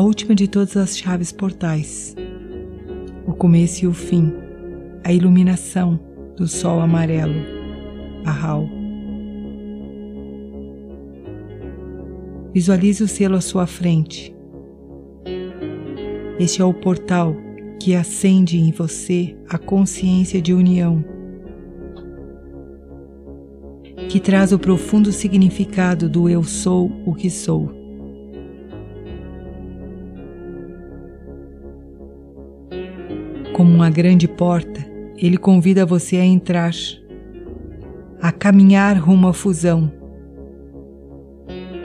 última de todas as chaves portais, o começo e o fim, a iluminação do sol amarelo, a Hal. Visualize o selo à sua frente. Este é o portal que acende em você a consciência de união, que traz o profundo significado do eu sou o que sou. Como uma grande porta, ele convida você a entrar, a caminhar rumo à fusão,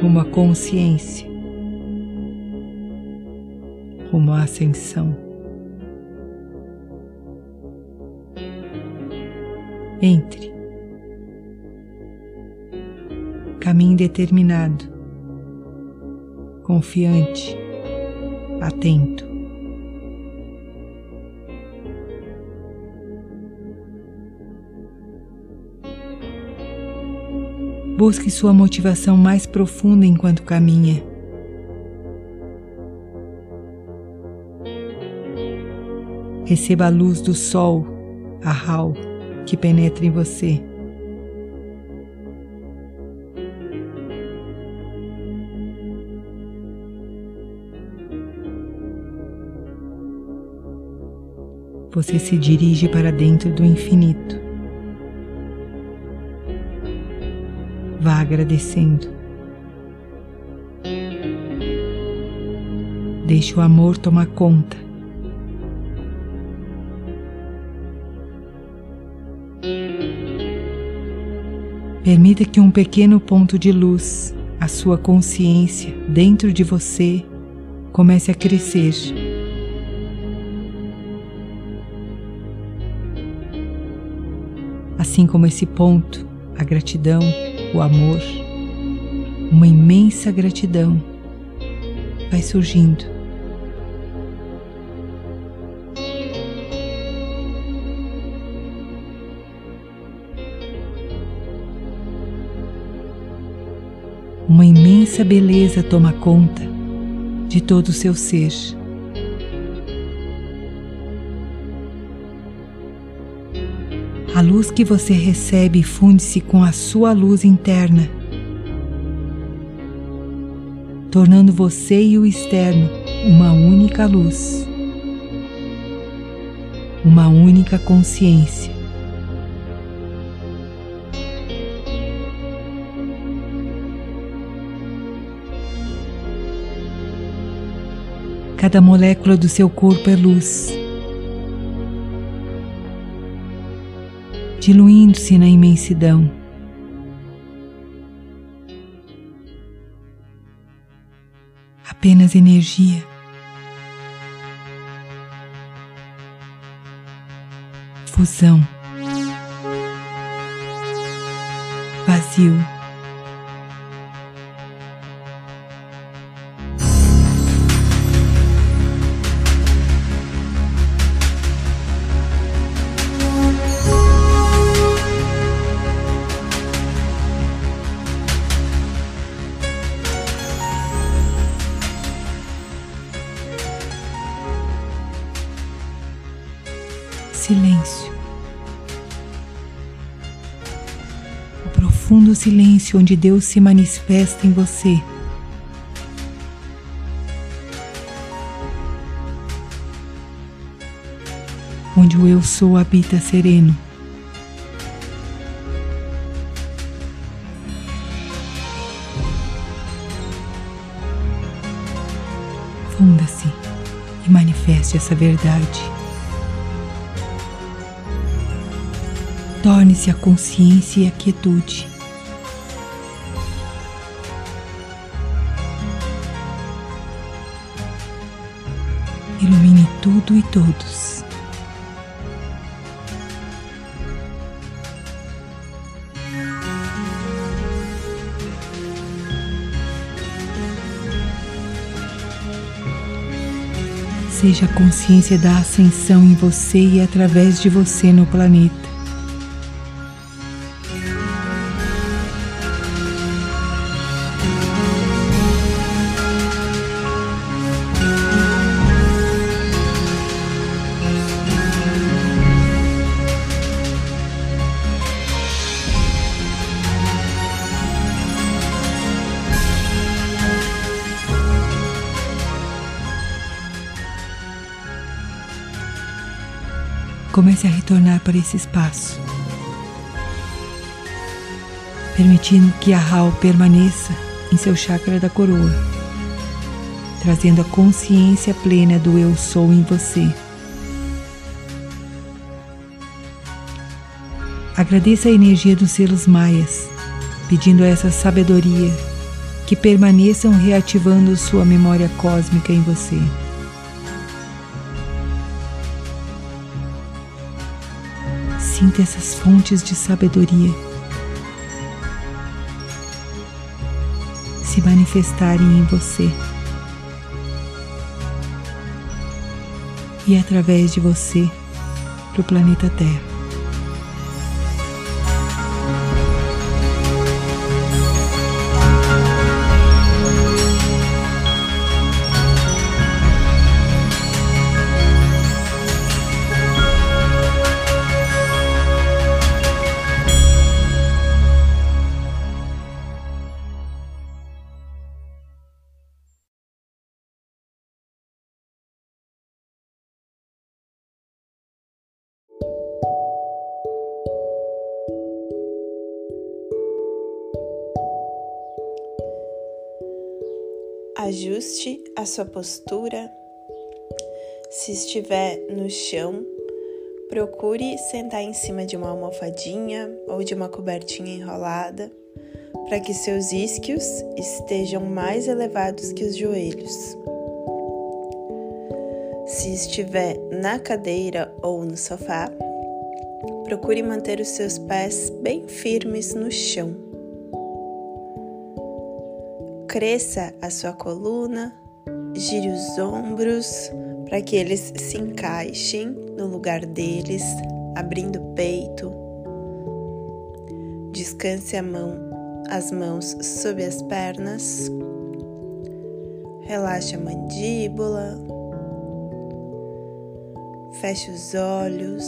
rumo à consciência, rumo à ascensão. Entre. Caminhe determinado, confiante, atento. Busque sua motivação mais profunda enquanto caminha. Receba a luz do sol, a Hal, que penetra em você. Você se dirige para dentro do infinito. Agradecendo. Deixe o amor tomar conta. Permita que um pequeno ponto de luz, a sua consciência dentro de você, comece a crescer. Assim como esse ponto, a gratidão, o amor, uma imensa gratidão vai surgindo. Uma imensa beleza toma conta de todo o seu ser. A luz que você recebe funde-se com a sua luz interna, tornando você e o externo uma única luz, uma única consciência. Cada molécula do seu corpo é luz. Diluindo-se na imensidão. Apenas energia. Fusão. Vazio. Onde Deus se manifesta em você. Onde o Eu Sou habita sereno. Funda-se e manifeste essa verdade. Torne-se a consciência e a quietude. Tudo e todos. Seja a consciência da ascensão em você e através de você no planeta. Comece a retornar para esse espaço, permitindo que a Hal permaneça em seu chakra da coroa, trazendo a consciência plena do Eu Sou em você. Agradeça a energia dos selos maias, pedindo essa sabedoria que permaneçam reativando sua memória cósmica em você. Sinta essas fontes de sabedoria se manifestarem em você e através de você para o planeta Terra. A sua postura. Se estiver no chão, procure sentar em cima de uma almofadinha ou de uma cobertinha enrolada para que seus isquios estejam mais elevados que os joelhos. Se estiver na cadeira ou no sofá, procure manter os seus pés bem firmes no chão cresça a sua coluna, gire os ombros para que eles se encaixem no lugar deles, abrindo o peito. Descanse a mão, as mãos sob as pernas. Relaxe a mandíbula. Feche os olhos.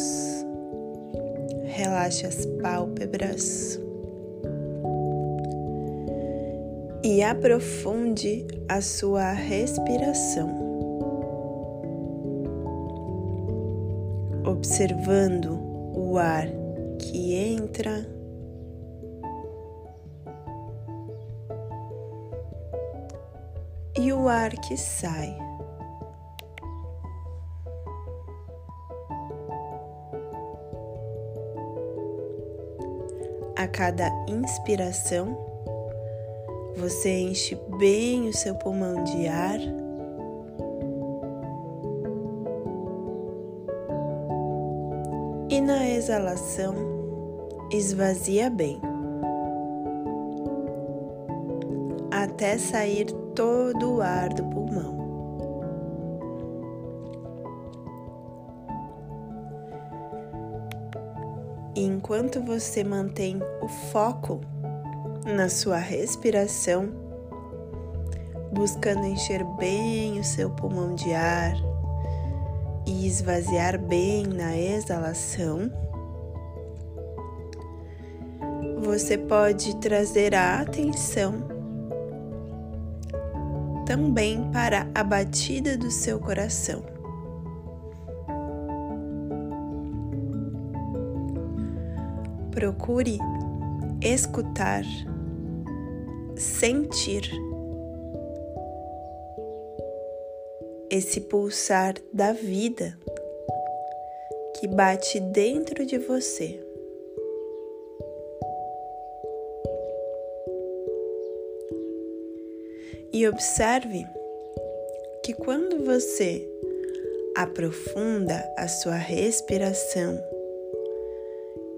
Relaxe as pálpebras. E aprofunde a sua respiração, observando o ar que entra e o ar que sai. A cada inspiração, você enche bem o seu pulmão de ar. E na exalação, esvazia bem. Até sair todo o ar do pulmão. E enquanto você mantém o foco na sua respiração, buscando encher bem o seu pulmão de ar e esvaziar bem na exalação. Você pode trazer a atenção também para a batida do seu coração. Procure escutar sentir esse pulsar da vida que bate dentro de você. E observe que quando você aprofunda a sua respiração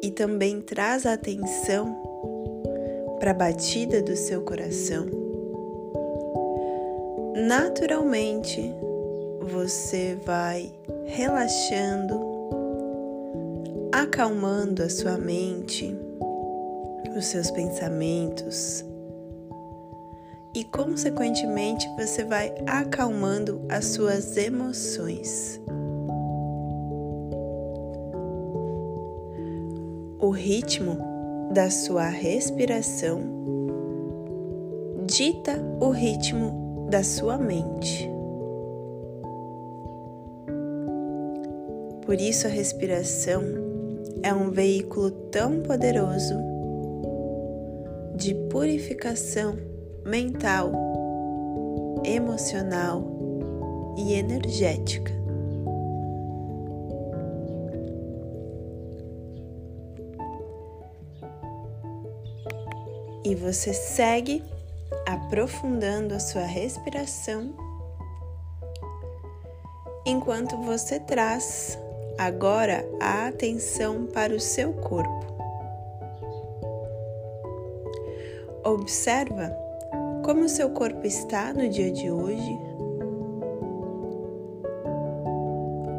e também traz a atenção para a batida do seu coração, naturalmente você vai relaxando, acalmando a sua mente, os seus pensamentos e, consequentemente, você vai acalmando as suas emoções. O ritmo da sua respiração dita o ritmo da sua mente. Por isso, a respiração é um veículo tão poderoso de purificação mental, emocional e energética. E você segue aprofundando a sua respiração enquanto você traz agora a atenção para o seu corpo. Observa como o seu corpo está no dia de hoje.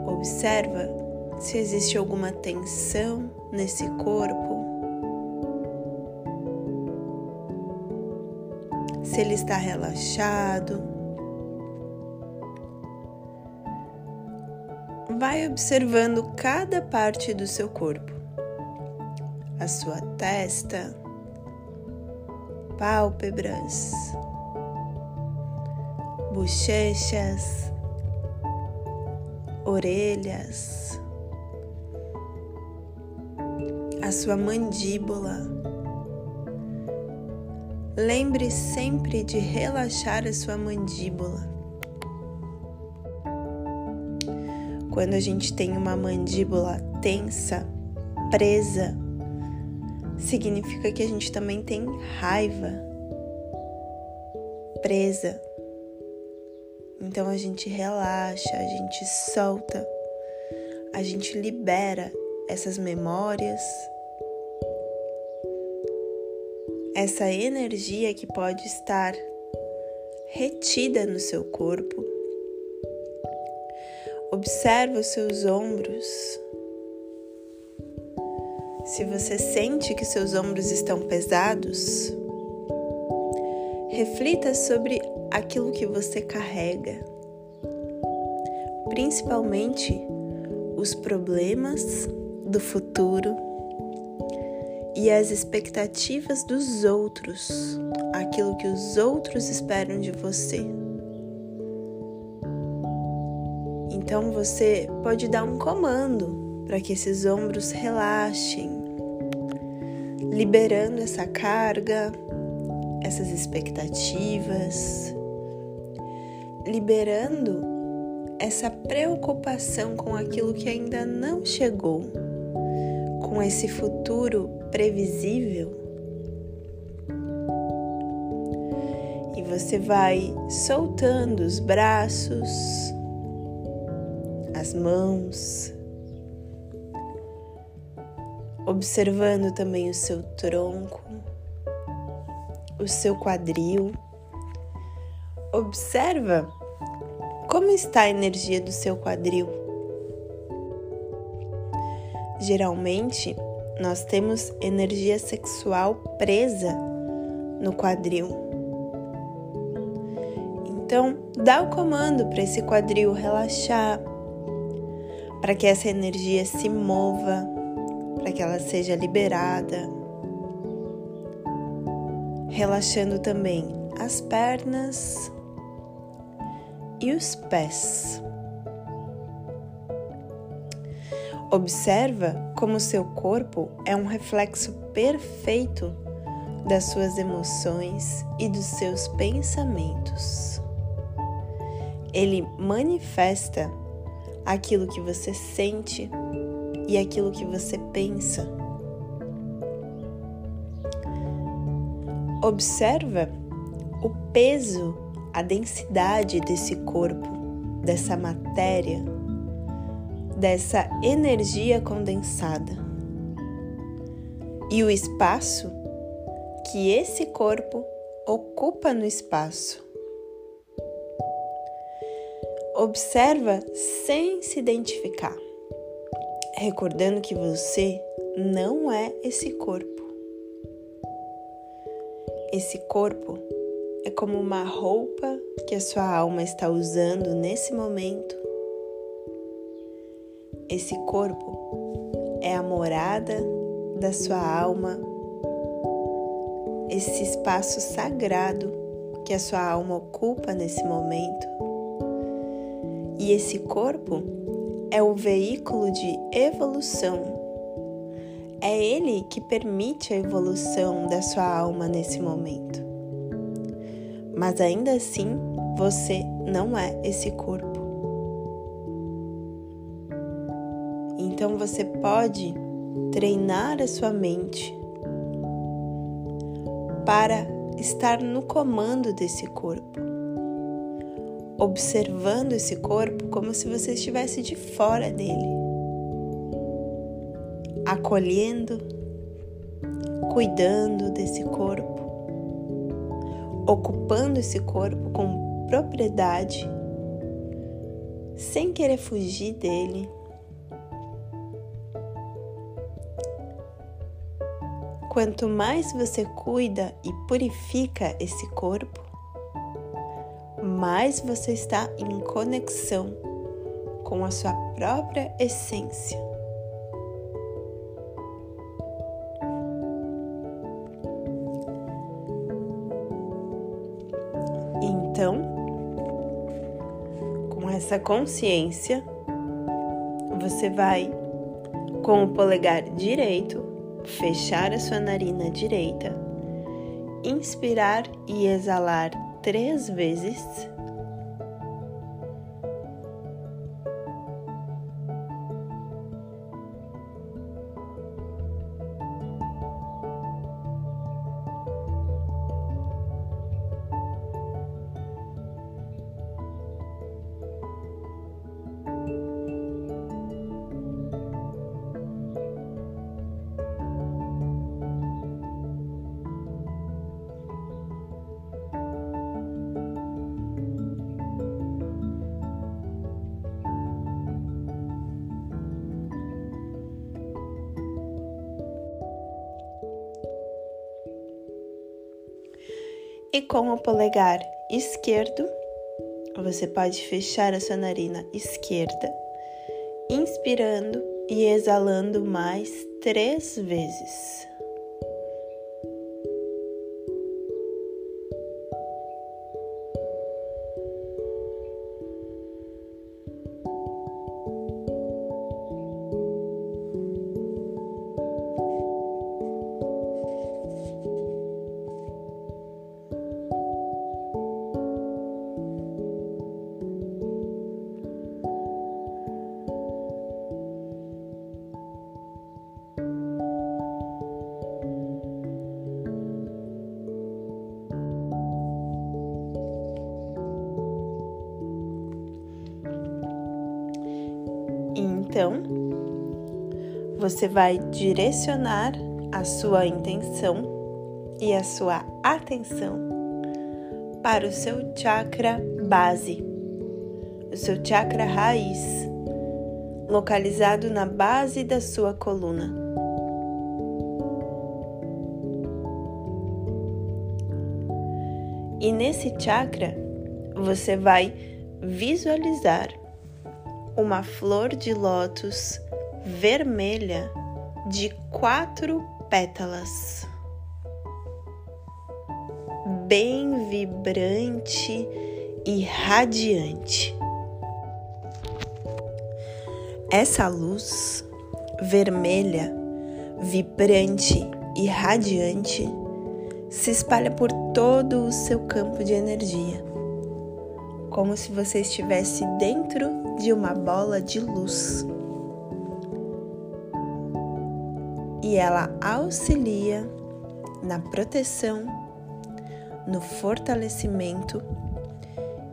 Observa se existe alguma tensão nesse corpo. Ele está relaxado. vai observando cada parte do seu corpo, a sua testa, pálpebras, bochechas, orelhas, a sua mandíbula. Lembre sempre de relaxar a sua mandíbula. Quando a gente tem uma mandíbula tensa, presa, significa que a gente também tem raiva presa. Então a gente relaxa, a gente solta, a gente libera essas memórias, essa energia que pode estar retida no seu corpo. Observe os seus ombros. Se você sente que seus ombros estão pesados, reflita sobre aquilo que você carrega, principalmente os problemas do futuro e as expectativas dos outros, aquilo que os outros esperam de você. Então você pode dar um comando para que esses ombros relaxem, liberando essa carga, essas expectativas, liberando essa preocupação com aquilo que ainda não chegou, com esse futuro previsível. E você vai soltando os braços, as mãos, observando também o seu tronco, o seu quadril. Observa como está a energia do seu quadril. Geralmente, nós temos energia sexual presa no quadril. Então, dá o comando para esse quadril relaxar, para que essa energia se mova, para que ela seja liberada. Relaxando também as pernas e os pés. Observa como seu corpo é um reflexo perfeito das suas emoções e dos seus pensamentos. Ele manifesta aquilo que você sente e aquilo que você pensa. Observa o peso, a densidade desse corpo, dessa matéria, dessa energia condensada e o espaço que esse corpo ocupa no espaço. Observa sem se identificar, recordando que você não é esse corpo. Esse corpo é como uma roupa que a sua alma está usando nesse momento. Esse corpo é a morada da sua alma, esse espaço sagrado que a sua alma ocupa nesse momento e esse corpo é o veículo de evolução. É ele que permite a evolução da sua alma nesse momento. Mas ainda assim, você não é esse corpo. Então você pode treinar a sua mente para estar no comando desse corpo, observando esse corpo como se você estivesse de fora dele, acolhendo, cuidando desse corpo, ocupando esse corpo com propriedade, sem querer fugir dele Quanto mais você cuida e purifica esse corpo, mais você está em conexão com a sua própria essência. Então, com essa consciência, você vai com o polegar direito fechar a sua narina direita, inspirar e exalar três vezes. E com o polegar esquerdo, você pode fechar a sua narina esquerda, inspirando e exalando mais três vezes. Então, você vai direcionar a sua intenção e a sua atenção para o seu chakra base, o seu chakra raiz, localizado na base da sua coluna. E nesse chakra, você vai visualizar uma flor de lótus vermelha de quatro pétalas, bem vibrante e radiante. Essa luz vermelha, vibrante e radiante se espalha por todo o seu campo de energia, como se você estivesse dentro de uma bola de luz. E ela auxilia na proteção, no fortalecimento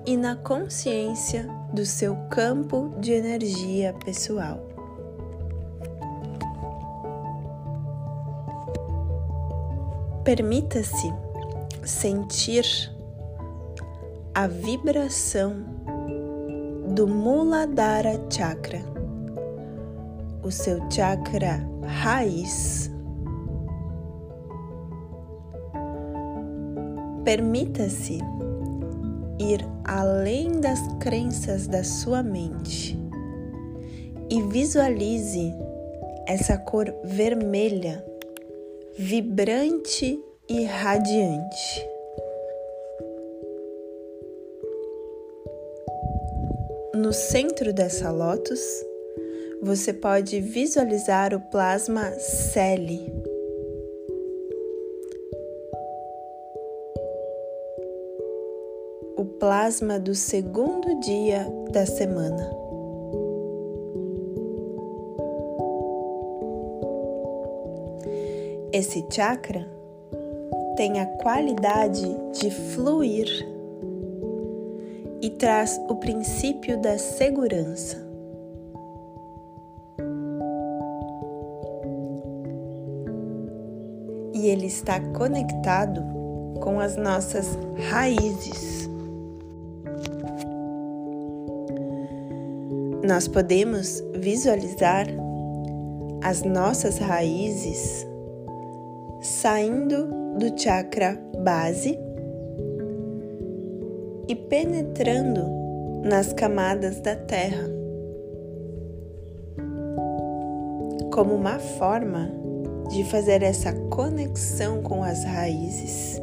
e na consciência do seu campo de energia pessoal. Permita-se sentir a vibração do Muladhara Chakra, o seu chakra raiz. Permita-se ir além das crenças da sua mente e visualize essa cor vermelha, vibrante e radiante. No centro dessa lótus você pode visualizar o plasma Celi. O plasma do segundo dia da semana. Esse chakra tem a qualidade de fluir e traz o princípio da segurança. E ele está conectado com as nossas raízes. Nós podemos visualizar as nossas raízes saindo do chakra base e penetrando nas camadas da terra, como uma forma de fazer essa conexão com as raízes,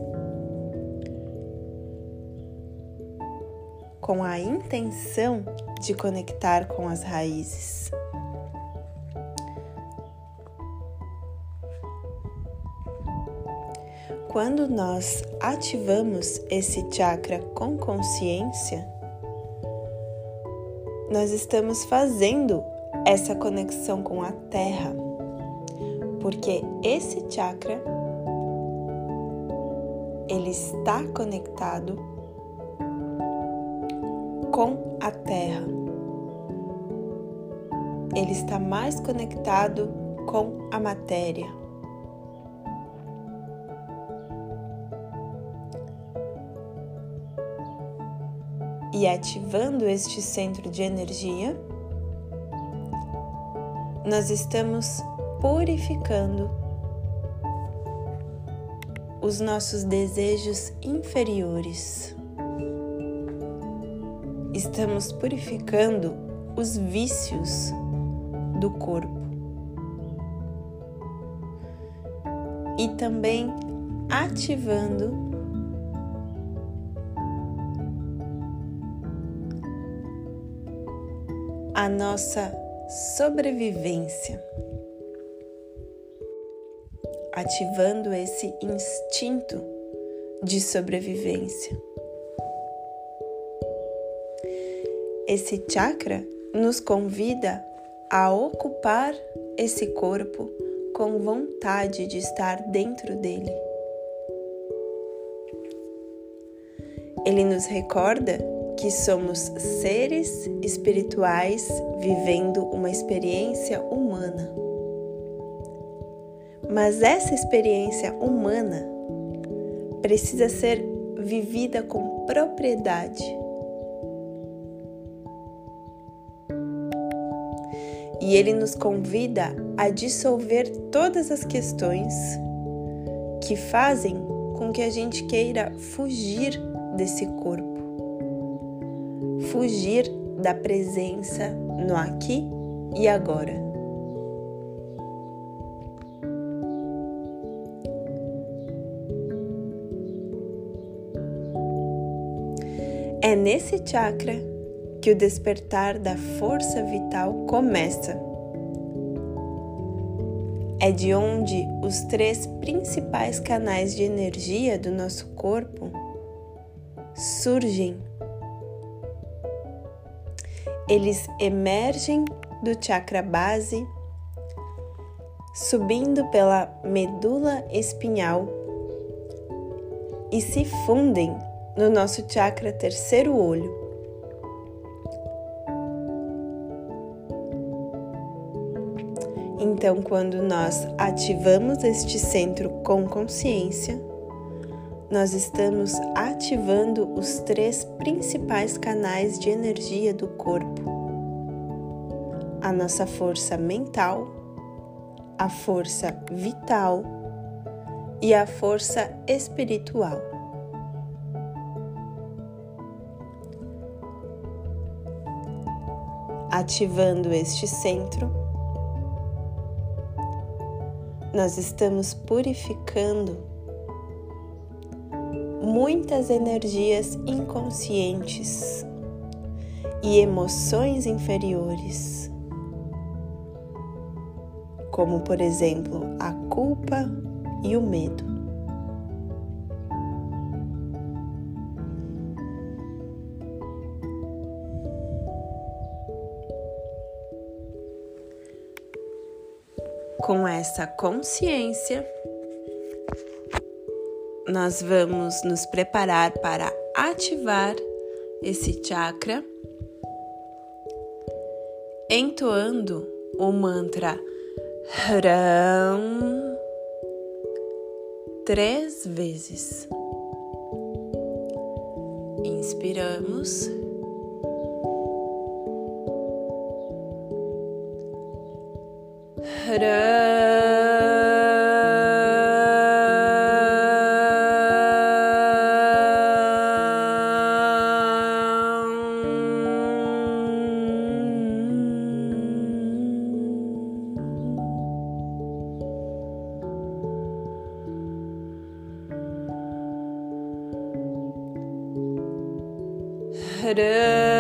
com a intenção de conectar com as raízes. Quando nós ativamos esse chakra com consciência, nós estamos fazendo essa conexão com a terra, porque esse chakra ele está conectado com a terra. Ele está mais conectado com a matéria. E ativando este centro de energia, nós estamos purificando os nossos desejos inferiores. Estamos purificando os vícios do corpo. E também ativando a nossa sobrevivência, ativando esse instinto de sobrevivência. Esse chakra nos convida a ocupar esse corpo com vontade de estar dentro dele. Ele nos recorda que somos seres espirituais vivendo uma experiência humana. Mas essa experiência humana precisa ser vivida com propriedade. E ele nos convida a dissolver todas as questões que fazem com que a gente queira fugir desse corpo fugir da presença no aqui e agora. É nesse chakra que o despertar da força vital começa. É de onde os três principais canais de energia do nosso corpo surgem eles emergem do chakra base, subindo pela medula espinhal e se fundem no nosso chakra terceiro olho. Então, quando nós ativamos este centro com consciência, nós estamos ativando os três principais canais de energia do corpo: a nossa força mental, a força vital e a força espiritual. Ativando este centro, nós estamos purificando muitas energias inconscientes e emoções inferiores. como por exemplo a culpa e o medo. Com essa consciência, nós vamos nos preparar para ativar esse chakra, entoando o mantra Ram três vezes. Inspiramos. da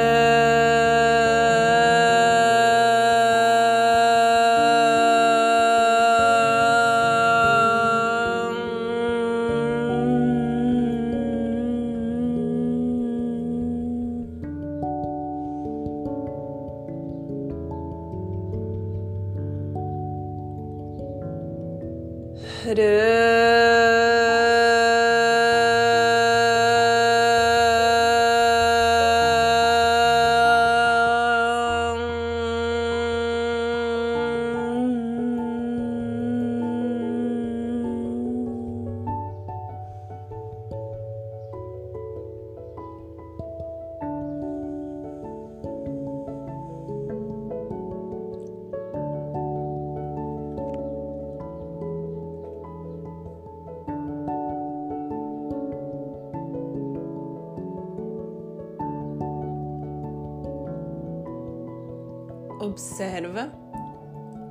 Observa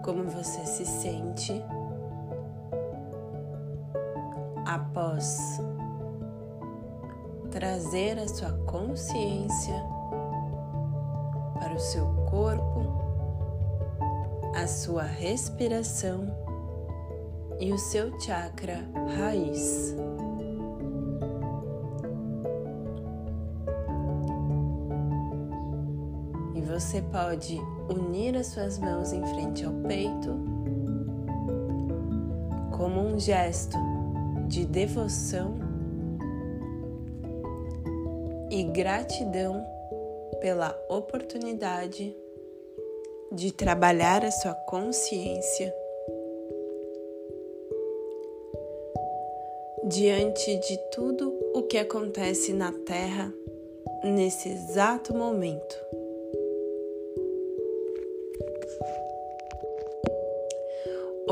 como você se sente após trazer a sua consciência para o seu corpo, a sua respiração e o seu chakra raiz. Você pode unir as suas mãos em frente ao peito como um gesto de devoção e gratidão pela oportunidade de trabalhar a sua consciência diante de tudo o que acontece na Terra nesse exato momento.